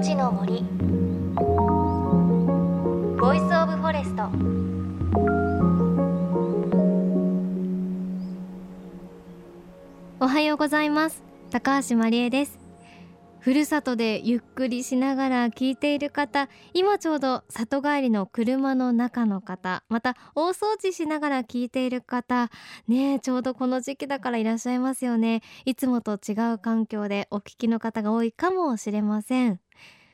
命の森。 Voice of Forest。おはようございます。高橋真理恵です。ふるさとでゆっくりしながら聞いている方今ちょうど里帰りの車の中の方また大掃除しながら聞いている方ねちょうどこの時期だからいらっしゃいますよね。いつもと違う環境でお聞きの方が多いかもしれません。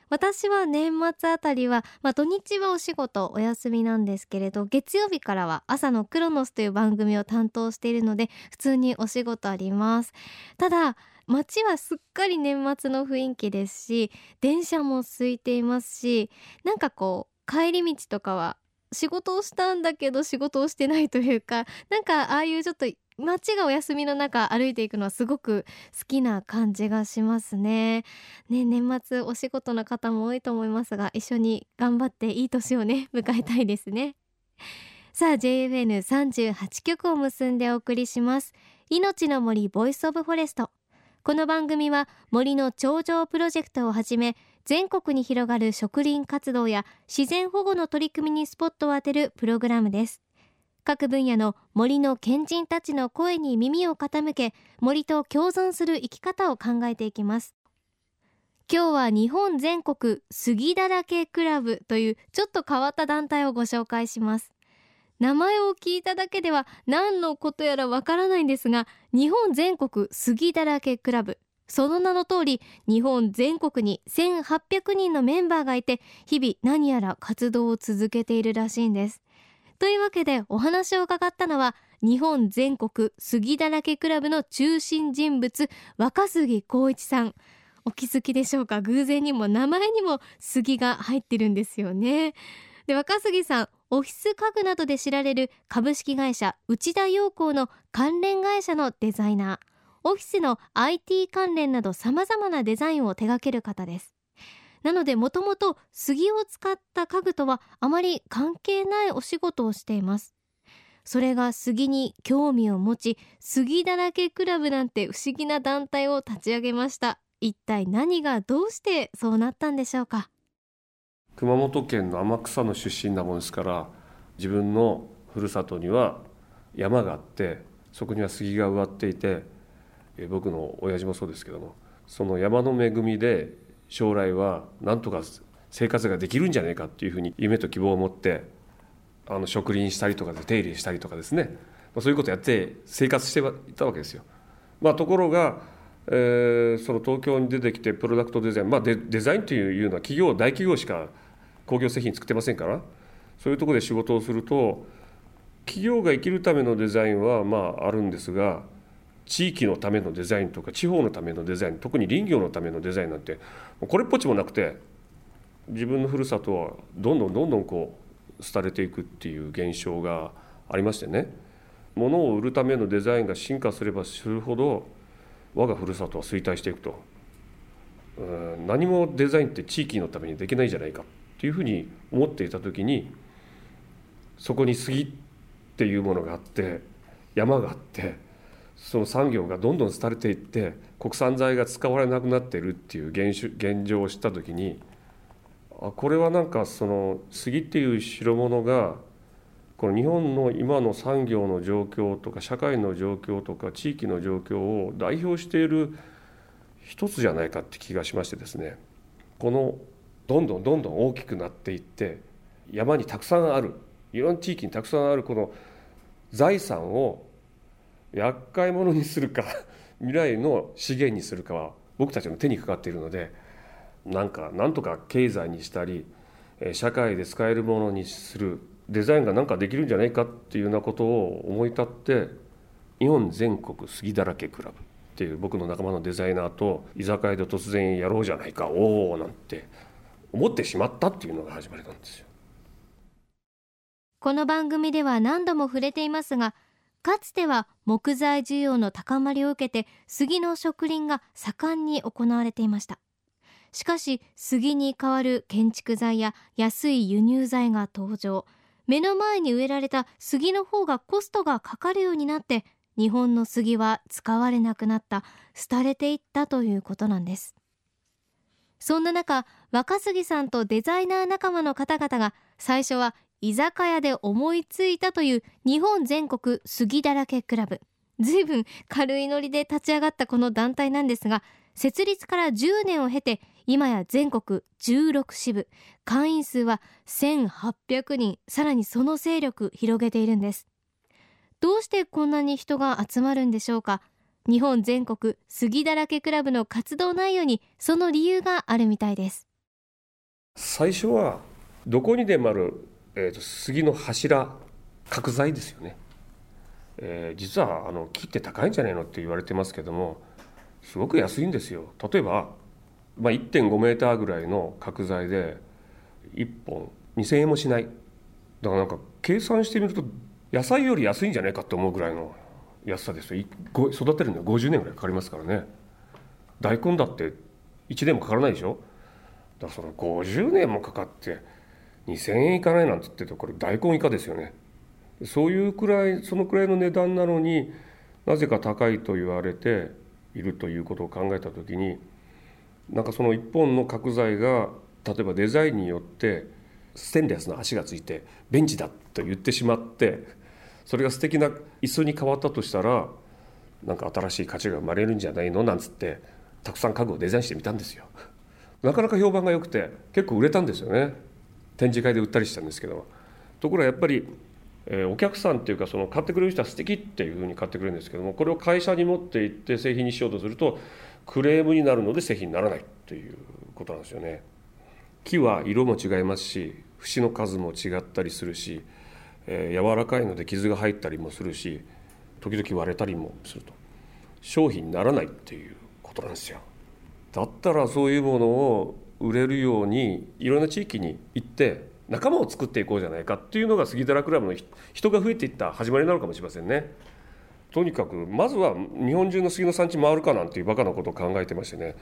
私は年末あたりは、まあ、土日はお仕事お休みなんですけれど月曜日からは朝のクロノスという番組を担当しているので普通にお仕事あります。ただ街はすっかり年末の雰囲気ですし電車も空いていますしなんかこう帰り道とかは仕事をしたんだけど仕事をしてないというかなんかああいうちょっと街がお休みの中歩いていくのはすごく好きな感じがしますね。ね年末お仕事の方も多いと思いますが一緒に頑張っていい年をね 迎えたいですね。さあ JFN38 曲を結んでお送りします。命の森 Voice of Forest この番組は森の頂上プロジェクトをはじめ全国に広がる植林活動や自然保護の取り組みにスポットを当てるプログラムです各分野の森の賢人たちの声に耳を傾け森と共存する生き方を考えていきます。今日は日本全国杉だらけクラブというちょっと変わった団体をご紹介します。名前を聞いただけでは何のことやらわからないんですが日本全国杉だらけクラブ。その名の通り日本全国に1800人のメンバーがいて日々何やら活動を続けているらしいんです。というわけでお話を伺ったのは日本全国杉だらけクラブの中心人物若杉光一さん。お気づきでしょうか？偶然にも名前にも杉が入ってるんですよね。で若杉さんオフィス家具などで知られる株式会社内田洋行の関連会社のデザイナー。オフィスの IT 関連などさまざまなデザインを手掛ける方です。なのでもともと杉を使った家具とはあまり関係ないお仕事をしています。それが杉に興味を持ち杉だらけクラブなんて不思議な団体を立ち上げました。一体何がどうしてそうなったんでしょうか？熊本県の天草の出身なもんですから自分のふるさとには山があってそこには杉が植わっていて僕の親父もそうですけどもその山の恵みで将来はなんとか生活ができるんじゃないかっていうふうに夢と希望を持ってあの植林したりとかで手入れしたりとかですねそういうことをやって生活していたわけですよ。まあ、ところがえー、その東京に出てきてプロダクトデザイン、まあデ、デザインというのは企業大企業しか工業製品作ってませんからそういうところで仕事をすると企業が生きるためのデザインはまああるんですが地域のためのデザインとか地方のためのデザイン特に林業のためのデザインなんてこれっぽっちもなくて自分のふるさとはどんどんどんどんこう廃れていくっていう現象がありましてね。物を売るためのデザインが進化すればするほど我がふるさとは衰退していくと。何もデザインって地域のためにできないじゃないかっていうふうに思っていた時にそこに杉っていうものがあって山があってその産業がどんどん廃れていって国産材が使われなくなってるっていう現現状を知った時にあこれはなんかその杉っていう代物がこの日本の今の産業の状況とか社会の状況とか地域の状況を代表している一つじゃないかって気がしましてですね。このどんどんどんどん大きくなっていって山にたくさんあるいろんな地域にたくさんあるこの財産を厄介者にするか 未来の資源にするかは僕たちの手にかかっているのでなんかなんとか経済にしたり社会で使えるものにするデザインが何かできるんじゃないかっていうようなことを思い立って日本全国杉だらけクラブっていう僕の仲間のデザイナーと居酒屋で突然やろうじゃないかおおなんて思ってしまったっていうのが始まりなんですよ。この番組では何度も触れていますがかつては木材需要の高まりを受けて杉の植林が盛んに行われていました。しかし杉に代わる建築材や安い輸入材が登場。目の前に植えられた杉の方がコストがかかるようになって日本の杉は使われなくなった廃れていったということなんです。そんな中若杉さんとデザイナー仲間の方々が最初は居酒屋で思いついたという日本全国杉だらけクラブ。随分軽いノリで立ち上がったこの団体なんですが設立から10年を経て今や全国16支部。会員数は1800人さらにその勢力広げているんです。どうしてこんなに人が集まるんでしょうか。日本全国杉だらけクラブの活動内容にその理由があるみたいです。最初はどこにでもある、えーと、杉の柱角材ですよね、えー、実はあの木って高いんじゃないのって言われてますけどもすごく安いんですよ。例えば、まあ、1.5メーターぐらいの角材で1本2,000円もしない。だからなんか計算してみると野菜より安いんじゃないかって思うぐらいの安さですよ。育てるのは50年ぐらいかかりますからね。大根だって1年もかからないでしょ。だからその50年もかかって2,000円いかないなんて言ってるとこれ大根以下ですよね。そういうくらいそのくらいの値段なのになぜか高いと言われているということを考えた時になんかその一本の角材が例えばデザインによってステンレスの足がついてベンチだと言ってしまってそれが素敵な椅子に変わったとしたらなんか新しい価値が生まれるんじゃないのなんつってたくさん家具をデザインしてみたんですよ。なかなか評判が良くて結構売れたんですよね。展示会で売ったりしたんですけどところがやっぱり、えー、お客さんっていうかその買ってくれる人は素敵っていうふうに買ってくれるんですけどもこれを会社に持って行って製品にしようとするとクレームになるので製品にならないということなんですよね。木は色も違いますし節の数も違ったりするしえー、柔らかいので傷が入ったりもするし時々割れたりもすると。商品にならないっていうことなんですよ。だったらそういうものを売れるようにいろんな地域に行って仲間を作っていこうじゃないかっていうのが杉寺クラブの人が増えていった始まりなのかもしれませんねとにかくまずは日本中の杉の産地回るかなんていうバカなことを考えてましてね、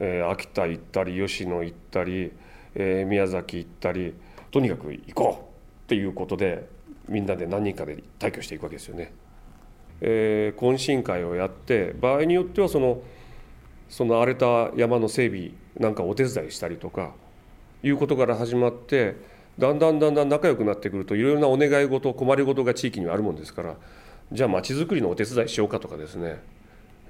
えー、秋田行ったり吉野行ったり、えー、宮崎行ったりとにかく行こうっていうことでみんなで何人かで退去していくわけですよね。えー、懇親会をやって場合によってはそのその荒れた山の整備なんかお手伝いしたりとかいうことから始まってだんだんだんだん仲良くなってくるといろいろなお願い事困り事が地域にはあるもんですからじゃあ町づくりのお手伝いしようかとかですね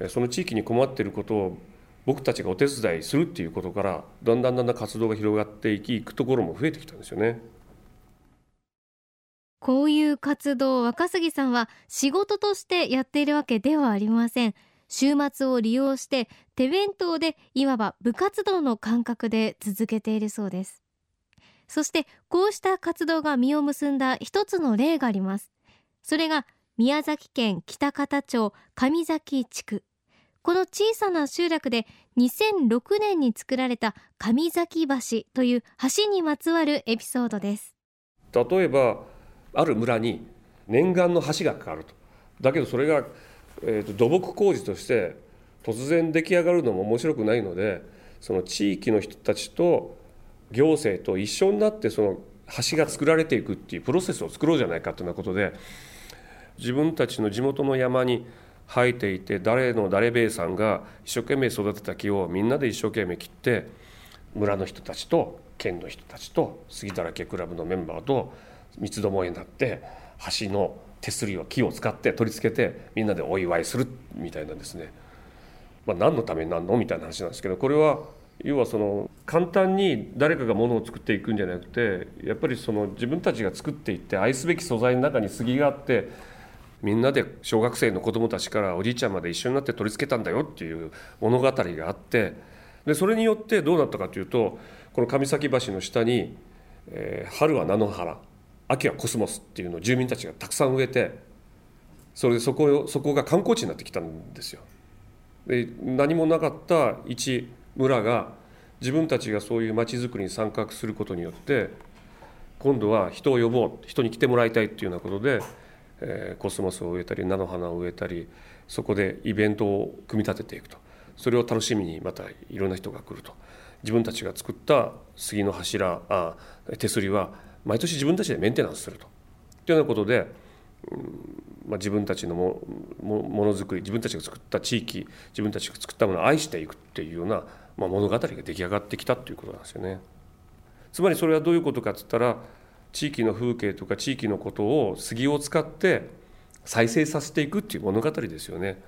その地域に困っていることを僕たちがお手伝いするっていうことからだんだんだんだん活動が広がっていきいくところも増えてきたんですよね。こういう活動若杉さんは仕事としてやっているわけではありません週末を利用して手弁当でいわば部活動の感覚で続けているそうです。そしてこうした活動が実を結んだ一つの例があります。それが宮崎県北方町上崎地区。この小さな集落で2006年に作られた上崎橋という橋にまつわるエピソードです。例えばある村に念願の橋がかかると。だけどそれが、えーと、土木工事として突然出来上がるのも面白くないのでその地域の人たちと行政と一緒になってその橋が作られていくっていうプロセスを作ろうじゃないかというようなことで自分たちの地元の山に生えていて誰の誰兵衛さんが一生懸命育てた木をみんなで一生懸命切って村の人たちと県の人たちと杉だらけクラブのメンバーと三つどもえになって橋の手すりを木を使って取り付けてみんなでお祝いするみたいなですね、まあ、何のためになんのみたいな話なんですけどこれは要はその簡単に誰かがものを作っていくんじゃなくてやっぱりその自分たちが作っていって愛すべき素材の中に杉があってみんなで小学生の子どもたちからおじいちゃんまで一緒になって取り付けたんだよっていう物語があってでそれによってどうなったかというとこの上崎橋の下に、えー、春は菜の花。秋はコスモスっていうのを住民たちがたくさん植えてそれでそこそこが観光地になってきたんですよ。で何もなかった一村が自分たちがそういう町づくりに参画することによって今度は人を呼ぼう人に来てもらいたいっていうようなことで、えー、コスモスを植えたり菜の花を植えたりそこでイベントを組み立てていくとそれを楽しみにまたいろんな人が来ると自分たちが作った杉の柱あ手すりは毎年自分たちでメンテナンスすると。というようなことで、うんまあ、自分たちのものづくり自分たちが作った地域自分たちが作ったものを愛していくっていうようなまあ、物語が出来上がってきたっていうことなんですよね。つまりそれはどういうことかっつったら地域の風景とか地域のことを杉を使って再生させていくっていう物語ですよね。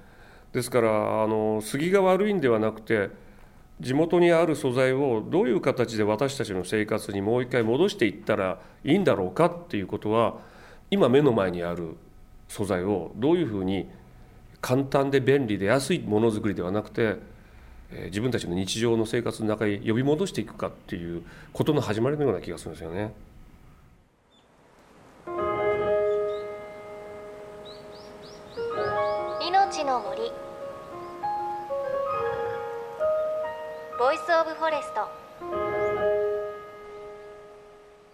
ですからあの杉が悪いんではなくて地元にある素材をどういう形で私たちの生活にもう一回戻していったらいいんだろうかっていうことは今目の前にある素材をどういうふうに簡単で便利で安いものづくりではなくて自分たちの日常の生活の中に呼び戻していくかっていうことの始まりのような気がするんですよね。ォレスト。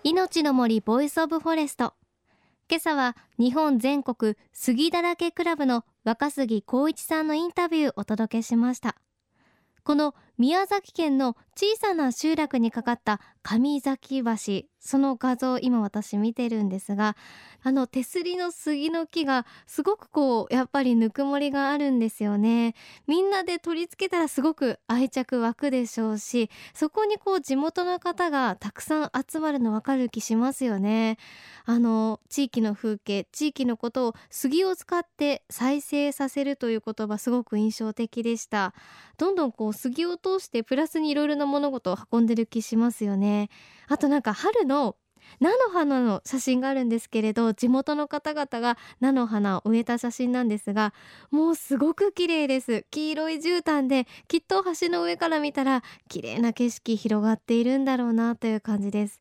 命の森 Voice of Forest。今朝は日本全国杉だらけクラブの若杉光一さんのインタビューをお届けしました。この宮崎県の小さな集落にかかった上崎橋その画像今私見てるんですがあの手すりの杉の木がすごくこうやっぱりぬくもりがあるんですよね。みんなで取り付けたらすごく愛着湧くでしょうしそこにこう地元の方がたくさん集まるの分かる気しますよね。あの地域の風景地域のことを杉を使って再生させるという言葉すごく印象的でした。どんどんこう杉を通してプラスにいろいろな物事を運んでる気しますよね。あとなんか春の菜の花の写真があるんですけれど地元の方々が菜の花を植えた写真なんですがもうすごく綺麗です。黄色い絨毯できっと橋の上から見たら綺麗な景色広がっているんだろうなという感じです。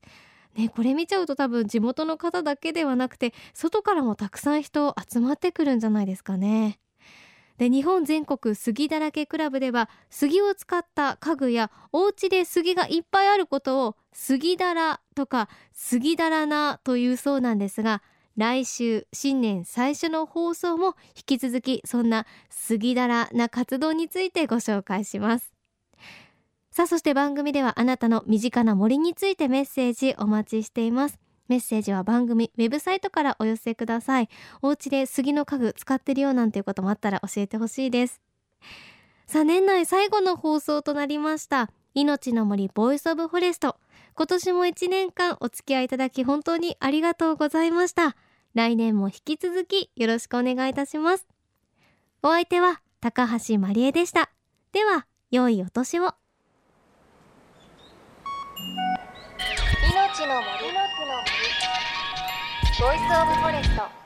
ね、これ見ちゃうと多分地元の方だけではなくて外からもたくさん人集まってくるんじゃないですかね。で日本全国杉だらけクラブでは杉を使った家具やお家で杉がいっぱいあることを杉だらとか杉だらなというそうなんですが来週新年最初の放送も引き続きそんな杉だらな活動についてご紹介します。さあそして番組ではあなたの身近な森についてメッセージお待ちしています。メッセージは番組ウェブサイトからお寄せください。お家で杉の家具使ってるよなんていうこともあったら教えてほしいです。さあ年内最後の放送となりました。命の森 Voice of Forest。今年も1年間お付き合いいただき本当にありがとうございました。来年も引き続きよろしくお願いいたします。お相手は高橋まりえでした。では良いお年を。命の森ボイスオブフォレスト。